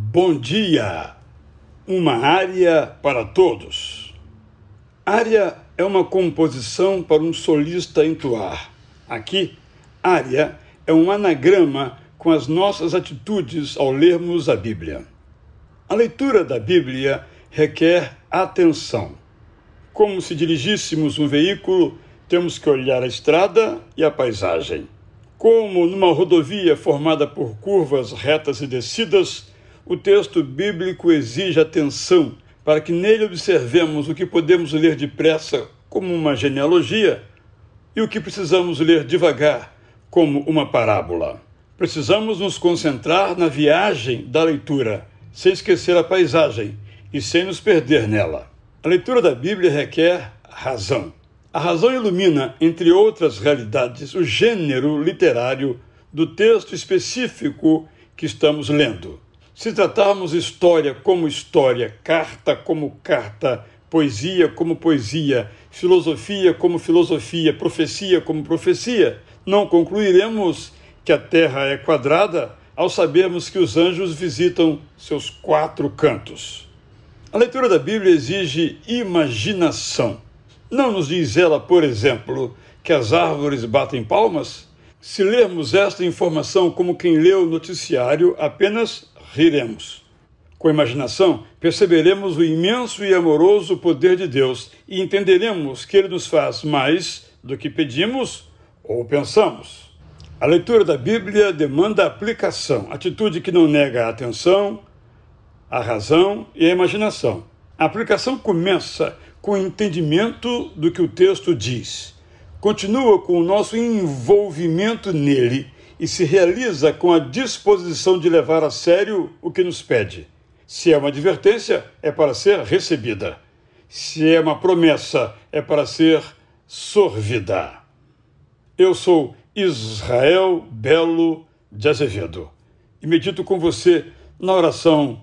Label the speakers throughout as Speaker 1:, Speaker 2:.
Speaker 1: Bom dia! Uma área para todos. Área é uma composição para um solista entoar. Aqui, área é um anagrama com as nossas atitudes ao lermos a Bíblia. A leitura da Bíblia requer atenção. Como se dirigíssemos um veículo, temos que olhar a estrada e a paisagem. Como numa rodovia formada por curvas retas e descidas, o texto bíblico exige atenção para que nele observemos o que podemos ler depressa, como uma genealogia, e o que precisamos ler devagar, como uma parábola. Precisamos nos concentrar na viagem da leitura, sem esquecer a paisagem e sem nos perder nela. A leitura da Bíblia requer razão. A razão ilumina, entre outras realidades, o gênero literário do texto específico que estamos lendo. Se tratarmos história como história, carta como carta, poesia como poesia, filosofia como filosofia, profecia como profecia, não concluiremos que a Terra é quadrada ao sabermos que os anjos visitam seus quatro cantos. A leitura da Bíblia exige imaginação. Não nos diz ela, por exemplo, que as árvores batem palmas? Se lermos esta informação como quem lê o noticiário, apenas riremos. Com a imaginação, perceberemos o imenso e amoroso poder de Deus e entenderemos que ele nos faz mais do que pedimos ou pensamos. A leitura da Bíblia demanda aplicação, atitude que não nega a atenção, a razão e a imaginação. A aplicação começa com o entendimento do que o texto diz, continua com o nosso envolvimento nele e se realiza com a disposição de levar a sério o que nos pede. Se é uma advertência, é para ser recebida. Se é uma promessa, é para ser sorvida. Eu sou Israel Belo de Azevedo e medito com você na oração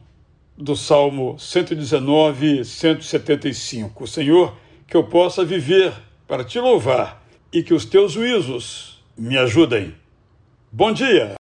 Speaker 1: do Salmo 119, 175. Senhor, que eu possa viver para te louvar e que os teus juízos me ajudem. Bom dia!